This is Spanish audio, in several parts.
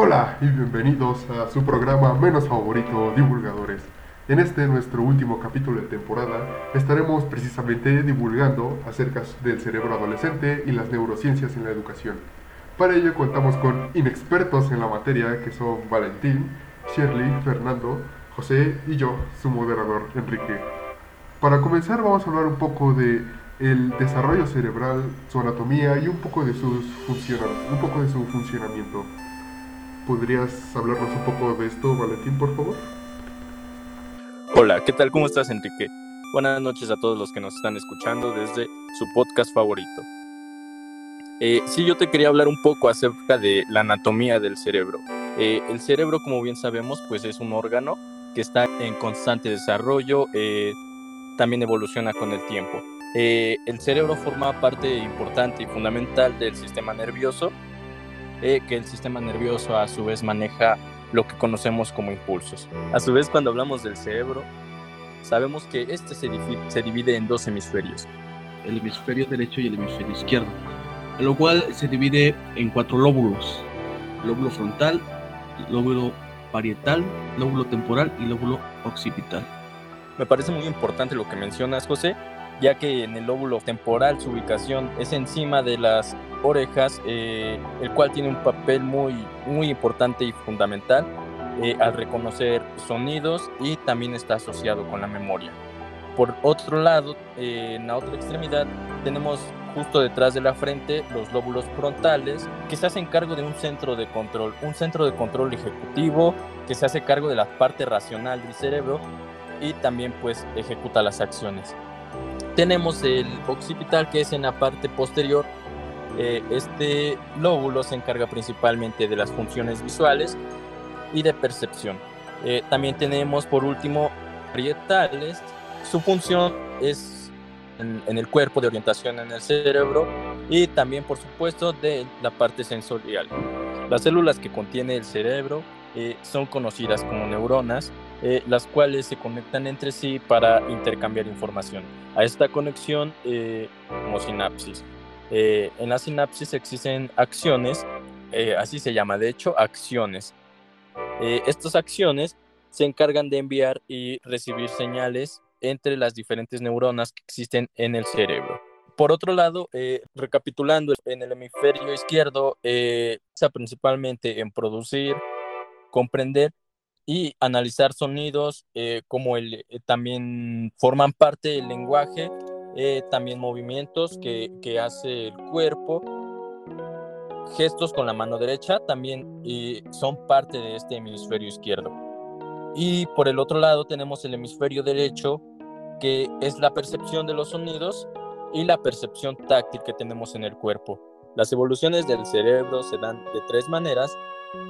Hola y bienvenidos a su programa menos favorito, Divulgadores. En este nuestro último capítulo de temporada estaremos precisamente divulgando acerca del cerebro adolescente y las neurociencias en la educación. Para ello contamos con inexpertos en la materia que son Valentín, Shirley, Fernando, José y yo, su moderador Enrique. Para comenzar vamos a hablar un poco de el desarrollo cerebral, su anatomía y un poco de sus un poco de su funcionamiento. ¿Podrías hablarnos un poco de esto, Valentín, por favor? Hola, ¿qué tal? ¿Cómo estás, Enrique? Buenas noches a todos los que nos están escuchando desde su podcast favorito. Eh, sí, yo te quería hablar un poco acerca de la anatomía del cerebro. Eh, el cerebro, como bien sabemos, pues es un órgano que está en constante desarrollo, eh, también evoluciona con el tiempo. Eh, el cerebro forma parte importante y fundamental del sistema nervioso, eh, que el sistema nervioso a su vez maneja lo que conocemos como impulsos. A su vez, cuando hablamos del cerebro, sabemos que este se, se divide en dos hemisferios. el hemisferio derecho y el hemisferio izquierdo, lo cual se divide en cuatro lóbulos, lóbulo frontal, lóbulo parietal, lóbulo temporal y lóbulo occipital. Me parece muy importante lo que mencionas, José, ya que en el lóbulo temporal su ubicación es encima de las orejas, eh, el cual tiene un papel muy, muy importante y fundamental eh, al reconocer sonidos y también está asociado con la memoria. Por otro lado, eh, en la otra extremidad tenemos justo detrás de la frente los lóbulos frontales que se hacen cargo de un centro de control, un centro de control ejecutivo que se hace cargo de la parte racional del cerebro y también pues ejecuta las acciones. Tenemos el occipital que es en la parte posterior. Eh, este lóbulo se encarga principalmente de las funciones visuales y de percepción. Eh, también tenemos por último parietales. Su función es en, en el cuerpo de orientación en el cerebro y también por supuesto de la parte sensorial. Las células que contiene el cerebro eh, son conocidas como neuronas eh, las cuales se conectan entre sí para intercambiar información. A esta conexión eh, como sinapsis. Eh, en la sinapsis existen acciones, eh, así se llama de hecho, acciones. Estas acciones se encargan de enviar y recibir señales entre las diferentes neuronas que existen en el cerebro. Por otro lado, recapitulando, en el hemisferio izquierdo eh, se principalmente en producir, comprender y analizar sonidos eh, como el, eh, también forman parte del lenguaje, eh, también movimientos que, que hace el cuerpo, gestos con la mano derecha también eh, son parte de este hemisferio izquierdo. Y por el otro lado tenemos el hemisferio derecho, que es la percepción de los sonidos y la percepción táctil que tenemos en el cuerpo. Las evoluciones del cerebro se dan de tres maneras.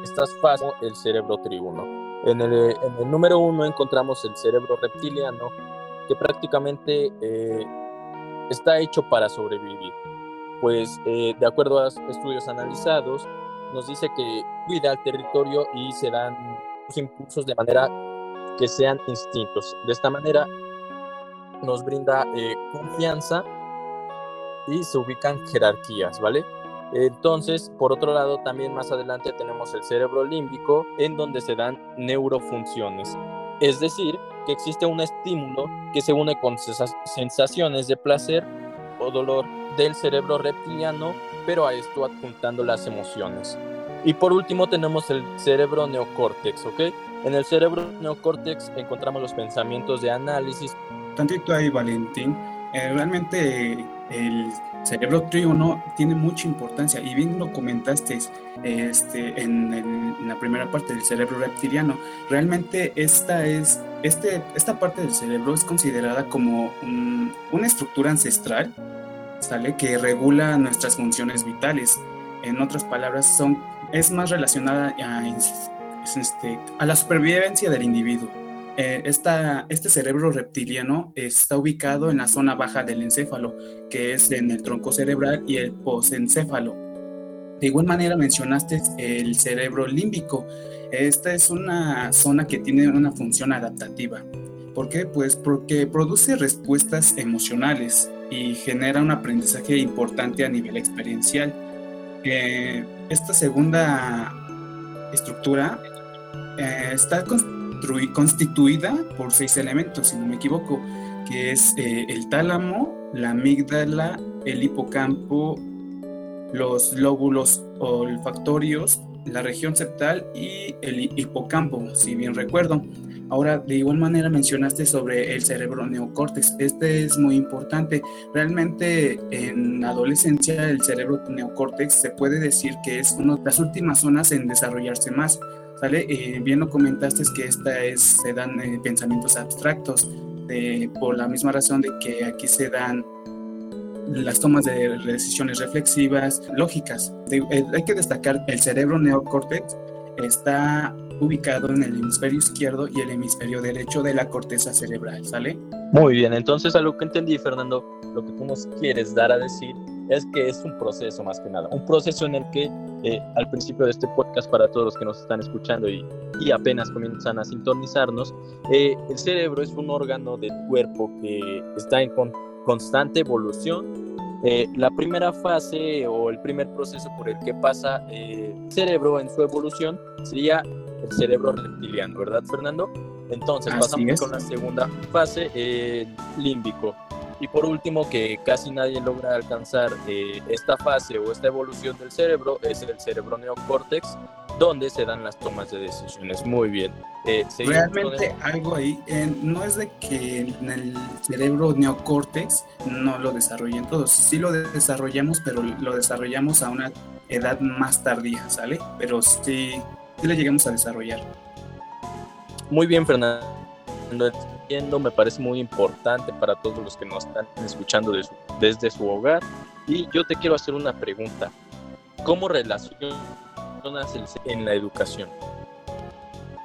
Estas fases, el cerebro triuno. En el, en el número uno encontramos el cerebro reptiliano, que prácticamente eh, está hecho para sobrevivir. Pues eh, de acuerdo a estudios analizados, nos dice que cuida el territorio y se dan impulsos de manera que sean instintos. De esta manera nos brinda eh, confianza y se ubican jerarquías, ¿vale? Entonces, por otro lado, también más adelante tenemos el cerebro límbico, en donde se dan neurofunciones. Es decir, que existe un estímulo que se une con sensaciones de placer o dolor del cerebro reptiliano, pero a esto adjuntando las emociones. Y por último tenemos el cerebro neocórtex, ¿ok? En el cerebro neocórtex encontramos los pensamientos de análisis, tantito ahí, Valentín. Eh, realmente el cerebro triuno tiene mucha importancia y bien lo comentaste este, en, la primera parte del cerebro reptiliano. Realmente esta, es, este, esta parte del cerebro es considerada como un- una estructura ancestral ¿sale? que regula nuestras funciones vitales. En otras palabras, son, es más relacionada a, este, a la supervivencia del individuo. Eh, esta, este cerebro reptiliano está ubicado en la zona baja del encéfalo, que es en el tronco cerebral y el posencéfalo. De igual manera mencionaste el cerebro límbico. Esta es una zona que tiene una función adaptativa. ¿Por qué? Pues porque produce respuestas emocionales. y genera un aprendizaje importante a nivel experiencial. Eh, esta segunda estructura eh, está constituida por seis elementos, si no me equivoco, que es eh, el tálamo, la amígdala, el hipocampo, los lóbulos olfactorios, la región septal y el hipocampo, si bien recuerdo. Ahora, de igual manera mencionaste sobre el cerebro neocórtex. Este es muy importante. Realmente en adolescencia el cerebro neocórtex se puede decir que es una de las últimas zonas en desarrollarse más. ¿Sale? Eh, bien lo comentaste que esta es, se dan eh, pensamientos abstractos por la misma razón de que aquí se dan las tomas de decisiones reflexivas, lógicas. Eh, hay que destacar el cerebro neocórtex está ubicado en el hemisferio izquierdo y el hemisferio derecho de la corteza cerebral, ¿sale? Muy bien, entonces a lo que entendí, Fernando, lo que tú nos quieres dar a decir es que es un proceso más que nada, un proceso en el que eh, al principio de este podcast para todos los que nos están escuchando y, y apenas comienzan a sintonizarnos, eh, el cerebro es un órgano del cuerpo que está en constante evolución eh, la primera fase o el primer proceso por el que pasa el cerebro en su evolución sería el cerebro reptiliano, ¿verdad, Fernando? Entonces pasamos con la segunda fase, límbico. Y por último, que casi nadie logra alcanzar eh, esta fase o esta evolución del cerebro, es el cerebro neocórtex, donde se dan las tomas de decisiones. Muy bien. Eh, Realmente algo ahí, no es de que en el cerebro neocórtex no lo desarrollen todos, sí lo desarrollamos, pero lo desarrollamos a una edad más tardía, ¿sale? Pero sí, sí lo llegamos a desarrollar. Muy bien, Fernando. Me parece muy importante para todos los que nos están escuchando desde su hogar. Y yo te quiero hacer una pregunta. ¿Cómo relaciona en la educación?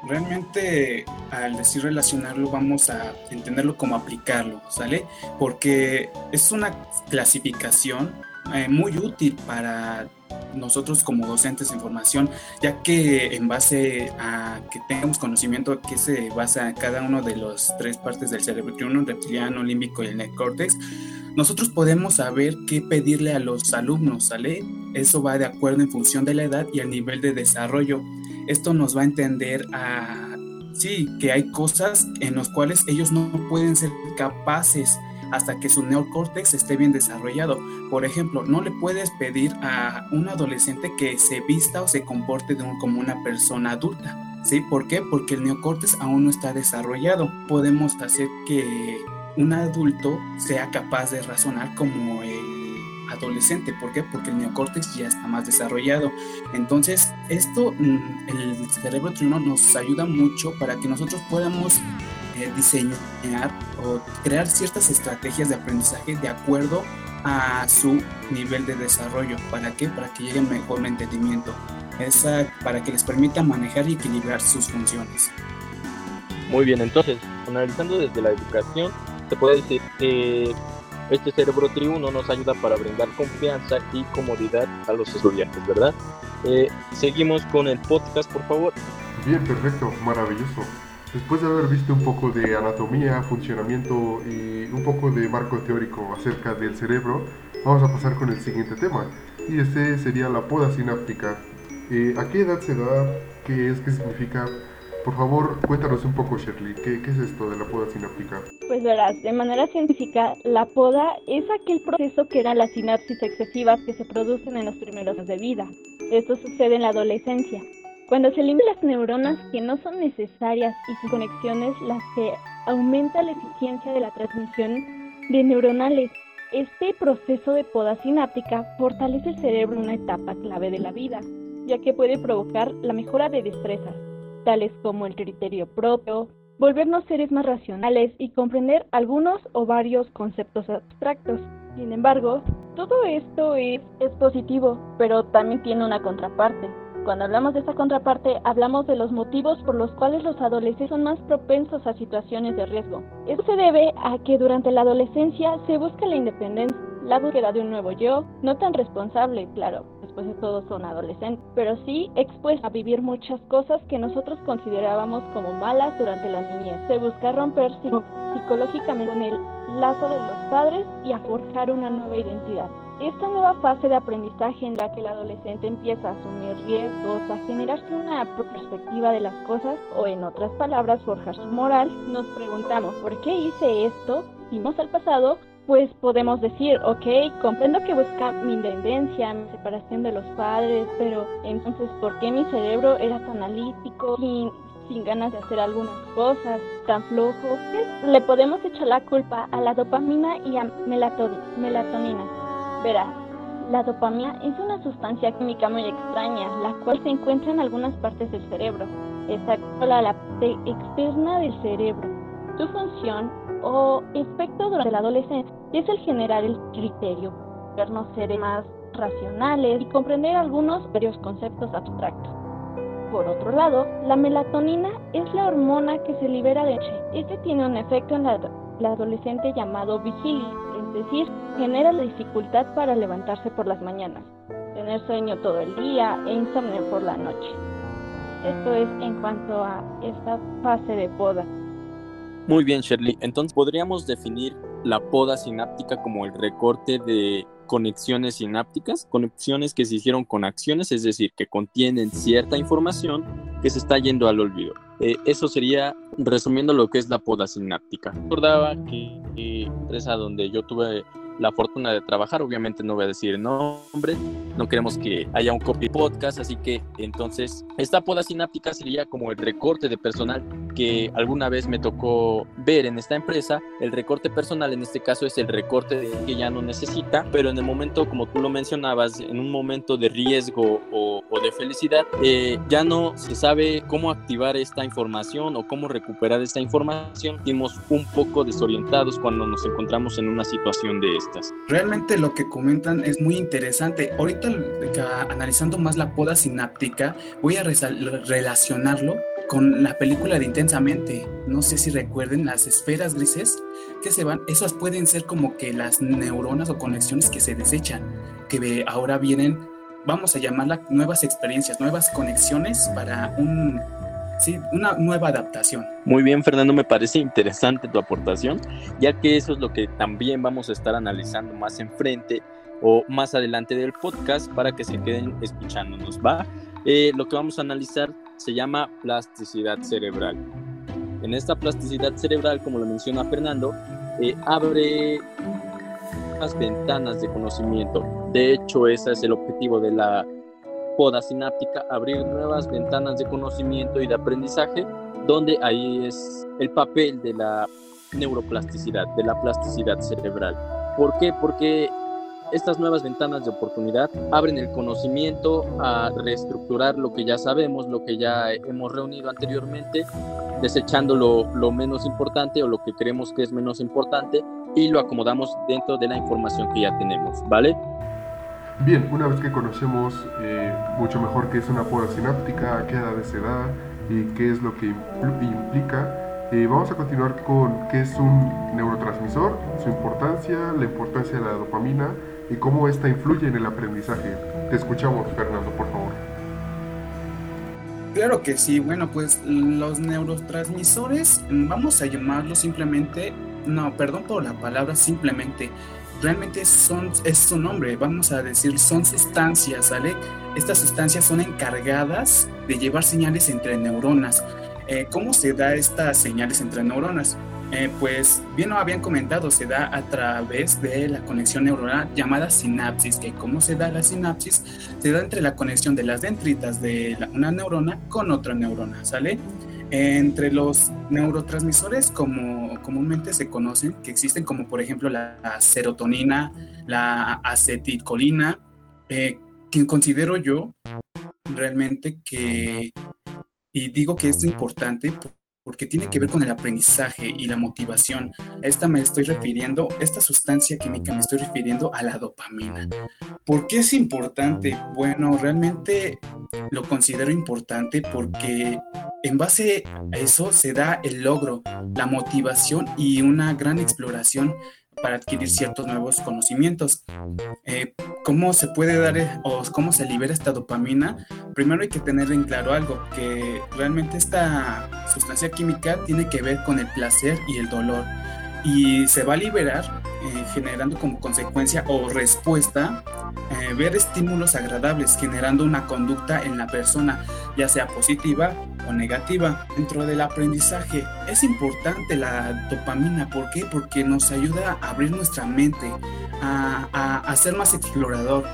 Realmente al decir relacionarlo vamos a entenderlo como aplicarlo, ¿sale? Porque es una clasificación eh, muy útil para nosotros como docentes de formación, ya que en base a que tengamos conocimiento que se basa cada uno de las tres partes del cerebro, uno reptiliano, límbico y el neocórtex, nosotros podemos saber qué pedirle a los alumnos, ¿sale? Eso va de acuerdo en función de la edad y el nivel de desarrollo. Esto nos va a entender a, sí, que hay cosas en las cuales ellos no pueden ser capaces hasta que su neocórtex esté bien desarrollado. Por ejemplo, no le puedes pedir a un adolescente que se vista o se comporte como una persona adulta. ¿Sí? ¿Por qué? Porque el neocórtex aún no está desarrollado. Podemos hacer que un adulto sea capaz de razonar como el adolescente. ¿Por qué? Porque el neocórtex ya está más desarrollado. Entonces, esto, mm, el cerebro triuno nos ayuda mucho para que nosotros podamos eh, diseñar o crear ciertas estrategias de aprendizaje de acuerdo a su nivel de desarrollo. ¿Para qué? Para que lleguen mejor entendimiento. Esa, para que les permita manejar y equilibrar sus funciones. Muy bien, entonces, analizando desde la educación, se puede decir que este cerebro triuno nos ayuda para brindar confianza y comodidad a los estudiantes, ¿verdad? Eh, seguimos con el podcast, por favor. Bien, perfecto, maravilloso. Después de haber visto un poco de anatomía, funcionamiento y un poco de marco teórico acerca del cerebro, vamos a pasar con el siguiente tema. Y este sería la poda sináptica. Eh, ¿A qué edad se da? ¿Qué es? ¿Qué significa? Por favor, cuéntanos un poco, Shirley, ¿qué, es esto de la poda sináptica? Pues verás, de manera científica, la poda es aquel proceso que eran las sinapsis excesivas que se producen en los primeros años de vida. Esto sucede en la adolescencia. Cuando se eliminan las neuronas que no son necesarias y sus conexiones, las que aumenta la eficiencia de la transmisión de neuronales. Este proceso de poda sináptica fortalece el cerebro en una etapa clave de la vida, ya que puede provocar la mejora de destrezas, tales como el criterio propio, volvernos seres más racionales y comprender algunos o varios conceptos abstractos. Sin embargo, todo esto es, es positivo, pero también tiene una contraparte. Cuando hablamos de esta contraparte, hablamos de los motivos por los cuales los adolescentes son más propensos a situaciones de riesgo. Esto se debe a que durante la adolescencia se busca la independencia, la búsqueda de un nuevo yo, no tan responsable, claro, después de todo son adolescentes, pero sí expuesta a vivir muchas cosas que nosotros considerábamos como malas durante la niñez. Se busca romper psicológicamente con el lazo de los padres y a forjar una nueva identidad. Esta nueva fase de aprendizaje en la que el adolescente empieza a asumir riesgos, a generarse una perspectiva de las cosas o en otras palabras forjar su moral, nos preguntamos ¿por qué hice esto? Vimos al pasado, pues podemos decir, ok, comprendo que busca mi independencia, mi separación de los padres, pero entonces ¿por qué mi cerebro era tan analítico, sin, sin ganas de hacer algunas cosas, tan flojo? Le podemos echar la culpa a la dopamina y a melatonina Verá, la dopamina es una sustancia química muy extraña, la cual se encuentra en algunas partes del cerebro. Está la parte externa del cerebro. Su función o efecto durante la adolescencia es el generar el criterio, vernos seres más racionales y comprender algunos varios conceptos abstractos. Por otro lado, la melatonina es la hormona que se libera de noche. Este tiene un efecto en la, la adolescente llamado vigilia, es decir, genera la dificultad para levantarse por las mañanas, tener sueño todo el día e insomnio por la noche. Esto es en cuanto a esta fase de poda. Muy bien, Shirley. Entonces, ¿podríamos definir la poda sináptica como el recorte de conexiones sinápticas? Conexiones que se hicieron con acciones, es decir, que contienen cierta información que se está yendo al olvido. Eh, eso sería resumiendo lo que es la poda sináptica. Recordaba que la empresa donde yo tuve la fortuna de trabajar. Obviamente no voy a decir nombre, no queremos que haya un copy podcast, así que entonces esta poda sináptica sería como el recorte de personal que alguna vez me tocó ver en esta empresa. El recorte personal en este caso es el recorte que ya no necesita, pero en el momento, como tú lo mencionabas, en un momento de riesgo o, de felicidad, eh, ya no se sabe cómo activar esta información o cómo recuperar esta información. Estamos un poco desorientados cuando nos encontramos en una situación de Realmente lo que comentan es muy interesante. Ahorita analizando más la poda sináptica, voy a relacionarlo con la película de Intensamente. No sé si recuerden las esferas grises que se van, esas pueden ser como que las neuronas o conexiones que se desechan, que ahora vienen, vamos a llamarla nuevas experiencias, nuevas conexiones para un sí, una nueva adaptación. Muy bien, Fernando, me parece interesante tu aportación, ya que eso es lo que también vamos a estar analizando más enfrente o más adelante del podcast para que se queden escuchándonos, ¿va? Eh, lo que vamos a analizar se llama plasticidad cerebral. En esta plasticidad cerebral, como lo menciona Fernando, eh, abre las ventanas de conocimiento. De hecho, ese es el objetivo de la poda sináptica, abrir nuevas ventanas de conocimiento y de aprendizaje, donde ahí es el papel de la neuroplasticidad, de la plasticidad cerebral. ¿Por qué? Porque estas nuevas ventanas de oportunidad abren el conocimiento a reestructurar lo que ya sabemos, lo que ya hemos reunido anteriormente, desechando lo, lo menos importante o lo que creemos que es menos importante y lo acomodamos dentro de la información que ya tenemos, ¿vale? Bien, una vez que conocemos eh, mucho mejor qué es una poda sináptica, a qué edad se da y qué es lo que implica, eh, vamos a continuar con qué es un neurotransmisor, su importancia, la importancia de la dopamina y cómo esta influye en el aprendizaje. Te escuchamos, Fernando, por favor. Claro que sí, bueno, pues los neurotransmisores, vamos a llamarlos simplemente, no, perdón por la palabra, simplemente realmente son, es su nombre, vamos a decir, son sustancias, ¿sale? Estas sustancias son encargadas de llevar señales entre neuronas. Eh, ¿Cómo se da estas señales entre neuronas? Eh, pues bien lo habían comentado, se da a través de la conexión neuronal llamada sinapsis, que cómo se da la sinapsis, se da entre la conexión de las dendritas de una neurona con otra neurona, ¿sale? Entre los neurotransmisores como comúnmente se conocen, que existen como por ejemplo la serotonina, la acetilcolina, eh, que considero yo realmente que, y digo que es importante porque tiene que ver con el aprendizaje y la motivación. esta me estoy refiriendo, esta sustancia química me estoy refiriendo a la dopamina. ¿Por qué es importante? Bueno, realmente lo considero importante porque en base a eso se da el logro, la motivación y una gran exploración para adquirir ciertos nuevos conocimientos. Eh, ¿Cómo se puede dar eh, o cómo se libera esta dopamina? Primero hay que tener en claro algo, que realmente esta sustancia química tiene que ver con el placer y el dolor y se va a liberar generando como consecuencia o respuesta eh, ver estímulos agradables, generando una conducta en la persona, ya sea positiva o negativa. Dentro del aprendizaje es importante la dopamina, ¿por qué? Porque nos ayuda a abrir nuestra mente, a, a, a ser más explorador.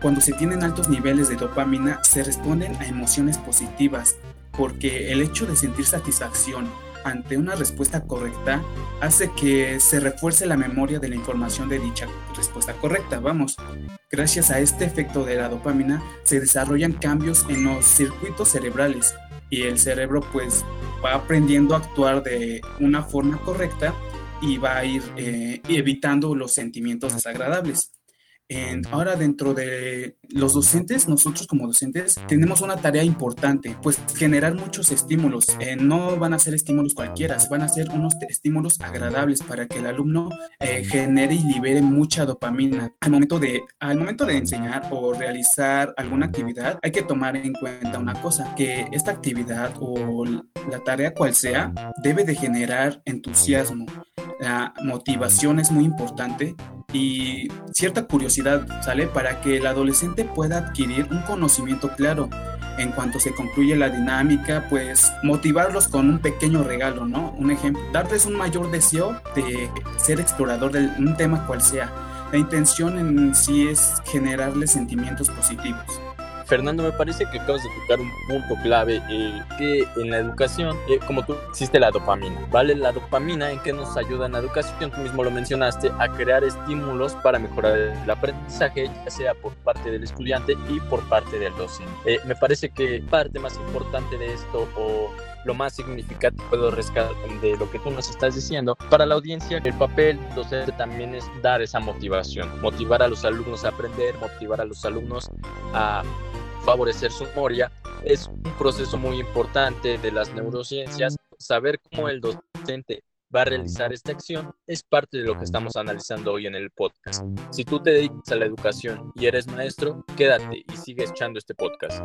Cuando se tienen altos niveles de dopamina, se responden a emociones positivas, porque el hecho de sentir satisfacción, ante una respuesta correcta hace que se refuerce la memoria de la información de dicha respuesta correcta. Vamos, gracias a este efecto de la dopamina se desarrollan cambios en los circuitos cerebrales y el cerebro pues va aprendiendo a actuar de una forma correcta y va a ir eh, evitando los sentimientos desagradables ahora dentro de los docentes, nosotros como docentes tenemos una tarea importante, pues generar muchos estímulos. Eh, no van a ser estímulos cualquiera, van a ser unos estímulos agradables para que el alumno eh, genere y libere mucha dopamina. Al momento, de, al momento de enseñar o realizar alguna actividad, hay que tomar en cuenta una cosa, que esta actividad o la tarea cual sea, debe de generar entusiasmo. La motivación es muy importante y cierta curiosidad, ¿sale? Para que el adolescente pueda adquirir un conocimiento claro. En cuanto se concluye la dinámica, pues motivarlos con un pequeño regalo, ¿no? Un ejemplo, darles un mayor deseo de ser explorador de un tema cual sea. La intención en sí es generarles sentimientos positivos. Fernando, me parece que acabas de tocar un punto clave, eh, que en la educación, eh, como tú, existe la dopamina, ¿vale? La dopamina en que nos ayuda en la educación, tú mismo lo mencionaste, a crear estímulos para mejorar el aprendizaje, ya sea por parte del estudiante y por parte del docente. Eh, me parece que parte más importante de esto o lo más significativo de lo que tú nos estás diciendo. Para la audiencia, el papel docente también es dar esa motivación, motivar a los alumnos a aprender, motivar a los alumnos a favorecer su memoria. Es un proceso muy importante de las neurociencias. Saber cómo el docente va a realizar esta acción es parte de lo que estamos analizando hoy en el podcast. Si tú te dedicas a la educación y eres maestro, quédate y sigue echando este podcast.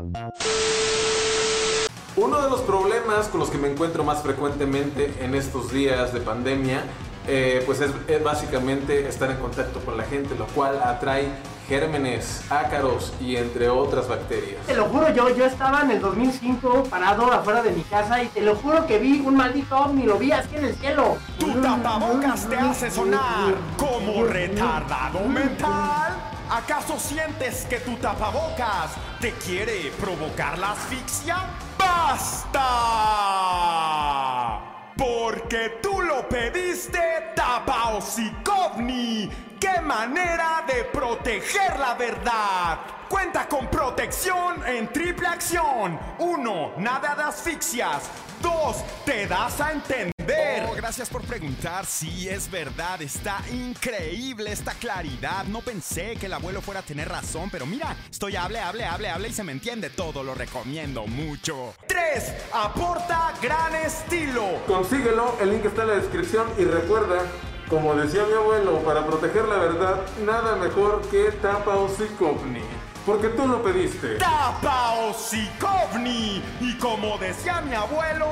Uno de los problemas con los que me encuentro más frecuentemente en estos días de pandemia, eh, pues es, es básicamente estar en contacto con la gente, lo cual atrae gérmenes, ácaros y entre otras bacterias. Te lo juro, yo, yo estaba en el 2005 parado afuera de mi casa y te lo juro que vi un maldito ovni, lo vi así en el cielo. Tu tapabocas te hace sonar como retardado mental. ¿Acaso sientes que tu tapabocas te quiere provocar la asfixia? ¡Basta! Porque tú lo pediste, Tapaosikovni. ¡Qué manera de proteger la verdad! Cuenta con protección en triple acción. Uno, nada de asfixias. Dos, te das a entender. Oh, gracias por preguntar. Sí, es verdad. Está increíble esta claridad. No pensé que el abuelo fuera a tener razón, pero mira, estoy hable, hable, hable, hable y se me entiende todo. Lo recomiendo mucho. Tres, aporta gran estilo. Consíguelo, el link está en la descripción y recuerda como decía mi abuelo, para proteger la verdad, nada mejor que Tapa Osikovni. Porque tú lo pediste. Tapa Osikovni. Y como decía mi abuelo,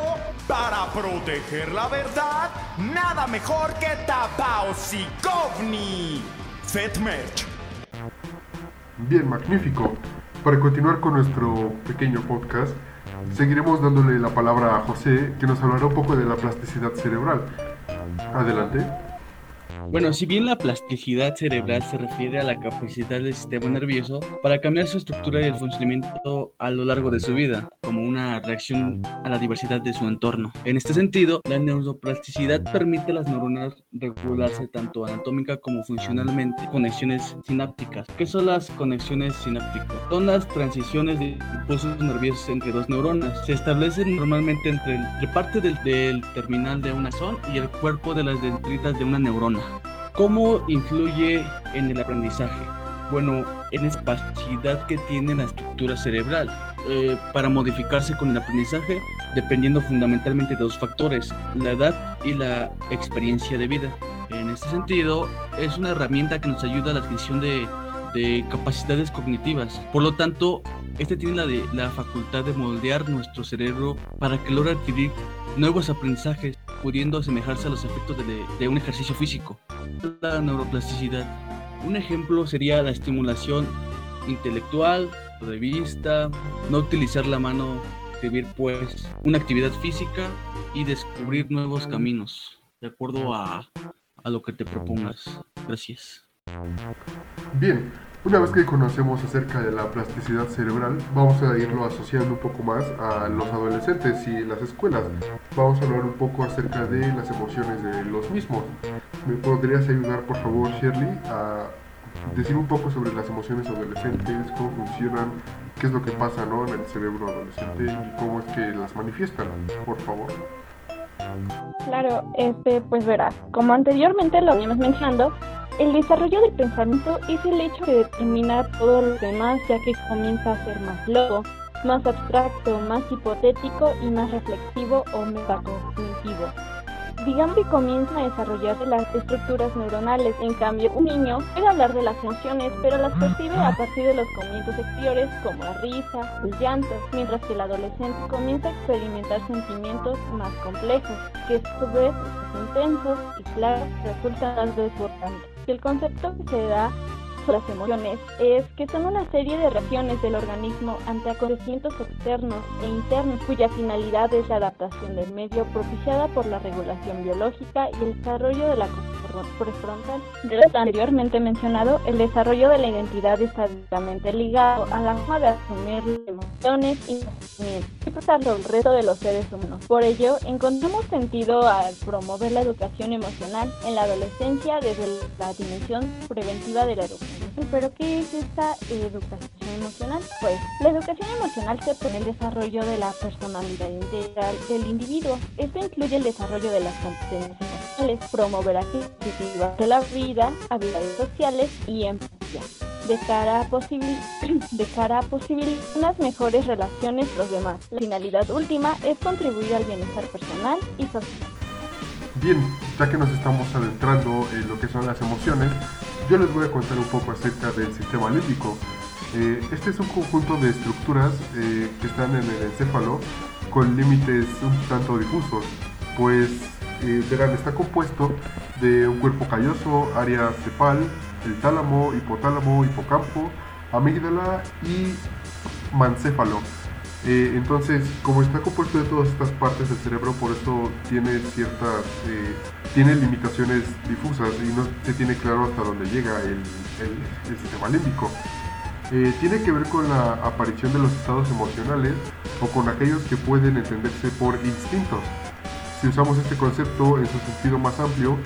para proteger la verdad, nada mejor que Tapa Osikovni. Fet Merch. Bien, magnífico. Para continuar con nuestro pequeño podcast, seguiremos dándole la palabra a José, que nos hablará un poco de la plasticidad cerebral. Adelante. Bueno, si bien la plasticidad cerebral se refiere a la capacidad del sistema nervioso para cambiar su estructura y el funcionamiento a lo largo de su vida, como una reacción a la diversidad de su entorno. En este sentido, la neuroplasticidad permite a las neuronas regularse tanto anatómica como funcionalmente. Conexiones sinápticas. ¿Qué son las conexiones sinápticas? Son las transiciones de impulsos nerviosos entre dos neuronas. Se establecen normalmente entre, entre parte del, del terminal de una zona y el cuerpo de las dendritas de una neurona. ¿Cómo influye en el aprendizaje? Bueno, en la capacidad que tiene la estructura cerebral eh, para modificarse con el aprendizaje, dependiendo fundamentalmente de dos factores, la edad y la experiencia de vida. En este sentido, es una herramienta que nos ayuda a la adquisición de capacidades cognitivas. Por lo tanto, este tiene la, de, la facultad de moldear nuestro cerebro para que logre adquirir nuevos aprendizajes, pudiendo asemejarse a los efectos de, de un ejercicio físico. La neuroplasticidad. Un ejemplo sería la estimulación intelectual, de vista, no utilizar la mano, escribir pues una actividad física y descubrir nuevos caminos, de acuerdo a, a lo que te propongas. Gracias. Bien, una vez que conocemos acerca de la plasticidad cerebral, vamos a irlo asociando un poco más a los adolescentes y las escuelas. Vamos a hablar un poco acerca de las emociones de los mismos. ¿Me podrías ayudar, por favor, Shirley, a decir un poco sobre las emociones adolescentes, cómo funcionan, qué es lo que pasa ¿no? en el cerebro adolescente y cómo es que las manifiestan, por favor? Claro, este, pues verás, como anteriormente lo veníamos mencionando, el desarrollo del pensamiento es el hecho que determina todo lo demás, ya que comienza a ser más loco, más abstracto, más hipotético y más reflexivo o metacognitivo digamos que comienzan a desarrollarse las estructuras neuronales. En cambio, un niño puede hablar de las emociones, pero las percibe a partir de los comienzos exteriores como la risa, el llanto, mientras que el adolescente comienza a experimentar sentimientos más complejos, que a su vez intensos y claros resultan más desbordantes. El concepto que se da las emociones es que son una serie de reacciones del organismo ante acontecimientos externos e internos cuya finalidad es la adaptación del medio propiciada por la regulación biológica y el desarrollo de la prefrontal. De lo anteriormente mencionado, el desarrollo de la identidad está directamente ligado a la forma de asumir emociones y y el resto de los seres humanos. Por ello, encontramos sentido al promover la educación emocional en la adolescencia desde la dimensión preventiva de la educación ¿Pero qué es esta educación emocional? Pues la educación emocional se pone el desarrollo de la personalidad integral del individuo. Esto incluye el desarrollo de las competencias emocionales, promover actividades de la vida, habilidades sociales y empatía. De cara, a de cara a posibilitar unas mejores relaciones con los demás. La finalidad última es contribuir al bienestar personal y social. Bien, ya que nos estamos adentrando en lo que son las emociones, yo les voy a contar un poco acerca del sistema límbico. Eh, este es un conjunto de estructuras eh, que están en el encéfalo con límites un tanto difusos, pues eh, está compuesto de un cuerpo calloso, área cepal, el tálamo, hipotálamo, hipocampo, amígdala y mancéfalo. Eh, entonces, como está compuesto de todas estas partes del cerebro, por eso tiene ciertas, eh, tiene limitaciones difusas y no se tiene claro hasta dónde llega el, sistema límbico. Eh, tiene que ver con la aparición de los estados emocionales o con aquellos que pueden entenderse por instintos. Si usamos este concepto en su sentido más amplio,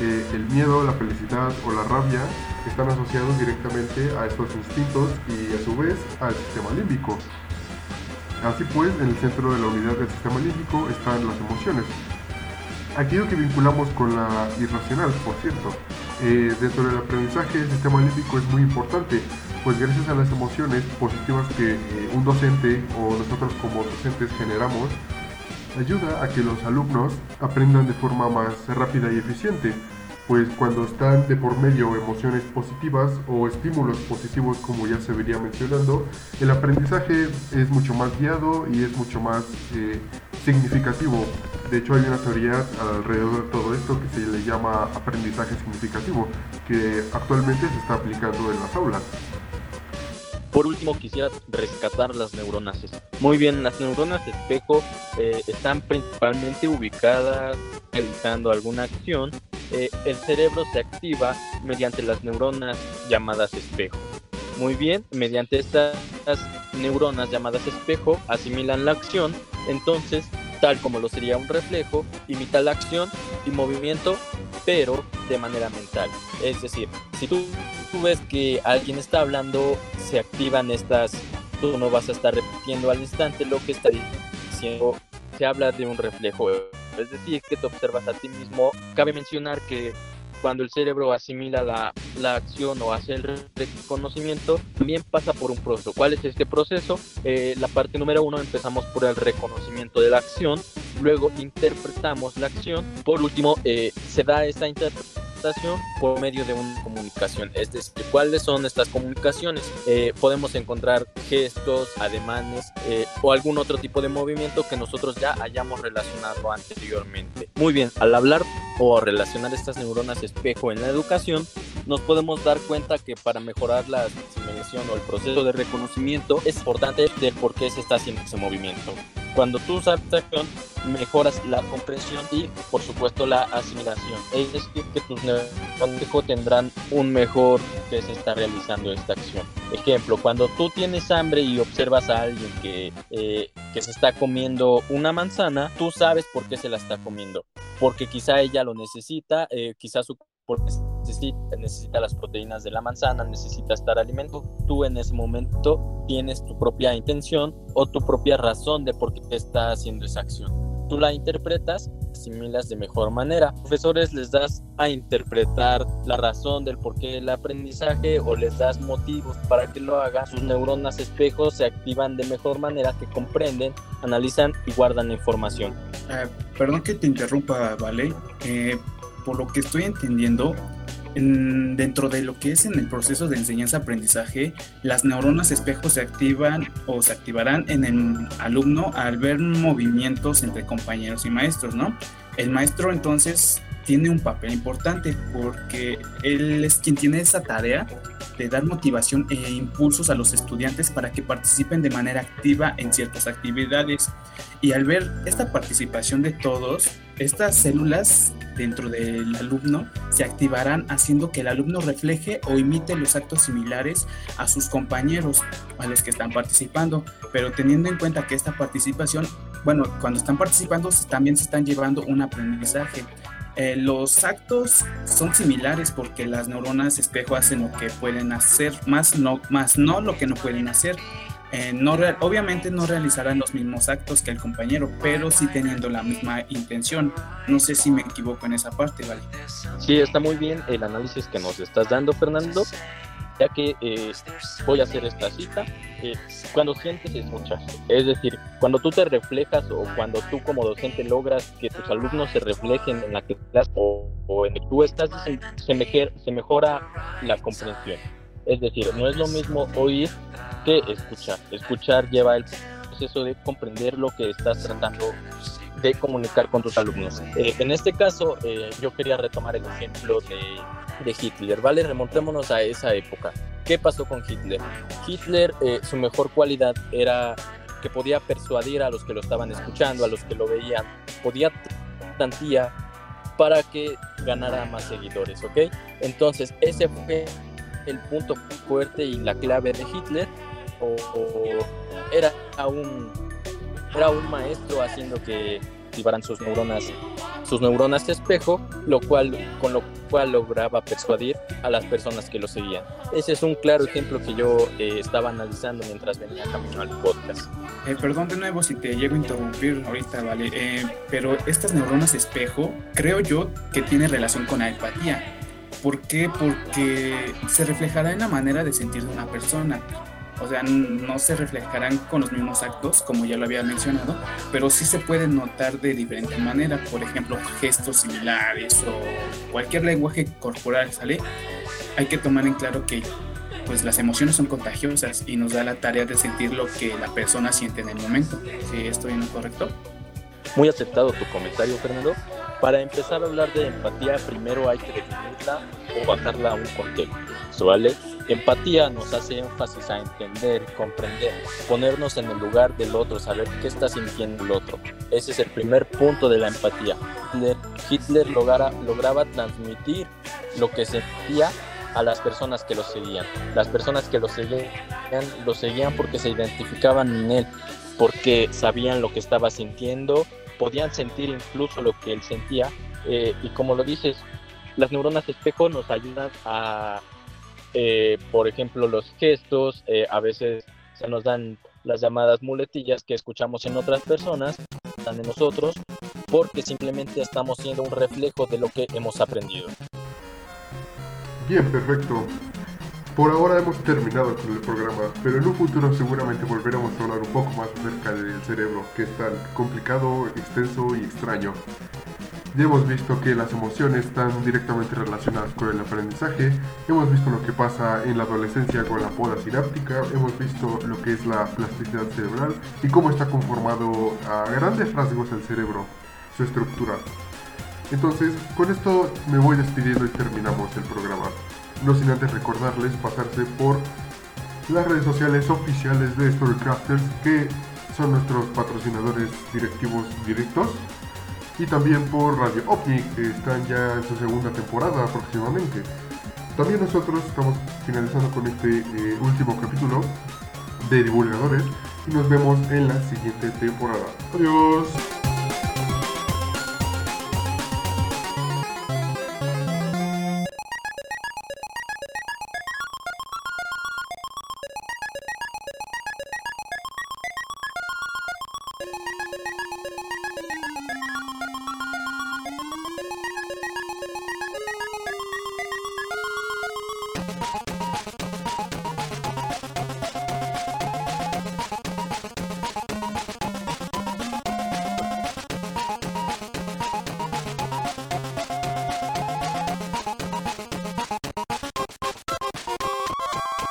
el miedo, la felicidad o la rabia están asociados directamente a estos instintos y a su vez al sistema límbico. Así pues, en el centro de la unidad del sistema límbico están las emociones. Aquello que vinculamos con la irracional, por cierto. Eh, dentro del aprendizaje, el sistema límbico es muy importante, pues gracias a las emociones positivas que eh, un docente o nosotros como docentes generamos, ayuda a que los alumnos aprendan de forma más rápida y eficiente pues cuando están de por medio emociones positivas o estímulos positivos como ya se venía mencionando, el aprendizaje es mucho más guiado y es mucho más eh, significativo. De hecho hay una teoría alrededor de todo esto que se le llama aprendizaje significativo, que actualmente se está aplicando en las aulas. Por último, quisiera rescatar las neuronas. Muy bien, las neuronas espejo eh, están principalmente ubicadas realizando alguna acción eh, el cerebro se activa mediante las neuronas llamadas espejo. Muy bien, mediante estas neuronas llamadas espejo asimilan la acción, entonces, tal como lo sería un reflejo, imita la acción y movimiento, pero de manera mental. Es decir, si tú, tú ves que alguien está hablando, se activan estas, tú no vas a estar repitiendo al instante lo que está diciendo, se habla de un reflejo es decir, que te observas a ti mismo. Cabe mencionar que cuando el cerebro asimila la, la, acción o hace el reconocimiento, también pasa por un proceso. ¿Cuál es este proceso? Eh, la parte número uno empezamos por el reconocimiento de la acción, luego interpretamos la acción, por último eh, se da esta interpretación interpretación por medio de una comunicación. Es decir, ¿cuáles son estas comunicaciones? Eh, podemos encontrar gestos, ademanes eh, o algún otro tipo de movimiento que nosotros ya hayamos relacionado anteriormente. Muy bien, al hablar o relacionar estas neuronas espejo en la educación, nos podemos dar cuenta que para mejorar la asimilación o el proceso de reconocimiento es importante de por qué se está haciendo ese movimiento. Cuando tú usas acción, mejoras la comprensión y, por supuesto, la asimilación. Es decir, que tus neuronas tendrán un mejor que se está realizando esta acción. Ejemplo, cuando tú tienes hambre y observas a alguien que, eh, que se está comiendo una manzana, tú sabes por qué se la está comiendo. Porque quizá ella lo necesita, eh, quizá su porque necesita, necesita las proteínas de la manzana, necesita estar alimento, tú en ese momento tienes tu propia intención o tu propia razón de por qué está haciendo esa acción. Tú la interpretas, asimilas de mejor manera. Profesores les das a interpretar la razón del por qué el aprendizaje o les das motivos para que lo hagan. Sus neuronas espejos se activan de mejor manera que comprenden, analizan y guardan la información. Ah, perdón que te interrumpa, ¿vale? Eh, por lo que estoy entendiendo, dentro de lo que es en el proceso de enseñanza-aprendizaje, las neuronas espejo se activan o se activarán en el alumno al ver movimientos entre compañeros y maestros, ¿no? El maestro entonces tiene un papel importante porque él es quien tiene esa tarea de dar motivación e impulsos a los estudiantes para que participen de manera activa en ciertas actividades. Y al ver esta participación de todos, estas células dentro del alumno se activarán haciendo que el alumno refleje o imite los actos similares a sus compañeros, a los que están participando, pero teniendo en cuenta que esta participación, bueno, cuando están participando también se están llevando un aprendizaje. Eh, los actos son similares porque las neuronas espejo hacen lo que pueden hacer, más no, más no lo que no pueden hacer. Eh, obviamente no realizarán los mismos actos que el compañero, pero sí teniendo la misma intención. No sé si me equivoco en esa parte, ¿vale? Sí, está muy bien el análisis que nos estás dando, Fernando, ya que eh, voy a hacer esta cita. Eh, cuando sientes, escuchas. Es decir, cuando tú te reflejas o cuando tú como docente logras que tus alumnos se reflejen en la clase o, o en que tú estás, se, se mejora la comprensión. Es decir, no es lo mismo oír que escuchar. Escuchar lleva el proceso de comprender lo que estás tratando de comunicar con tus alumnos. Eh, en este caso, eh, yo quería retomar el ejemplo de, de, Hitler, ¿vale? Remontémonos a esa época. ¿Qué pasó con Hitler? Hitler, eh, su mejor cualidad era que podía persuadir a los que lo estaban escuchando, a los que lo veían, podía tantía para que ganara más seguidores, ¿ok? Entonces, ese fue el punto fuerte y la clave de Hitler o, era un era un maestro haciendo que activaran sus neuronas sus neuronas de espejo lo cual con lo cual lograba persuadir a las personas que lo seguían ese es un claro ejemplo que yo eh, estaba analizando mientras venía camino al podcast eh, perdón de nuevo si te llego a interrumpir ahorita vale eh, pero estas neuronas espejo creo yo que tiene relación con la empatía ¿Por qué? Porque se reflejará en la manera de sentir de una persona. O sea, no se reflejarán con los mismos actos, como ya lo había mencionado, pero sí se pueden notar de diferente manera. Por ejemplo, gestos similares o cualquier lenguaje corporal, ¿sale? Hay que tomar en claro que pues las emociones son contagiosas y nos da la tarea de sentir lo que la persona siente en el momento. ¿Sí estoy en lo correcto? Muy aceptado tu comentario, Fernando. Para empezar a hablar de empatía, primero hay que definirla o bajarla a un contexto, ¿vale? Empatía nos hace énfasis a entender, comprender, ponernos en el lugar del otro, saber qué está sintiendo el otro. Ese es el primer punto de la empatía. Hitler, lograba transmitir lo que sentía a las personas que lo seguían. Las personas que lo seguían, lo seguían porque se identificaban en él, porque sabían lo que estaba sintiendo podían sentir incluso lo que él sentía. Eh, y como lo dices, las neuronas espejo nos ayudan a, eh, por ejemplo, los gestos, eh, a veces se nos dan las llamadas muletillas que escuchamos en otras personas, están en nosotros, porque simplemente estamos siendo un reflejo de lo que hemos aprendido. Bien, perfecto. Por ahora hemos terminado con el programa, pero en un futuro seguramente volveremos a hablar un poco más acerca del cerebro, que es tan complicado, extenso y extraño. Ya hemos visto que las emociones están directamente relacionadas con el aprendizaje, hemos visto lo que pasa en la adolescencia con la poda sináptica, hemos visto lo que es la plasticidad cerebral y cómo está conformado a grandes rasgos el cerebro, su estructura. Entonces, con esto me voy despidiendo y terminamos el programa. No sin antes recordarles pasarse por las redes sociales oficiales de Storycrafters, que son nuestros patrocinadores directivos directos, y también por Radio OVNI, que están ya en su segunda temporada próximamente. También nosotros estamos finalizando con este eh, último capítulo de divulgadores y nos vemos en la siguiente temporada. Adiós.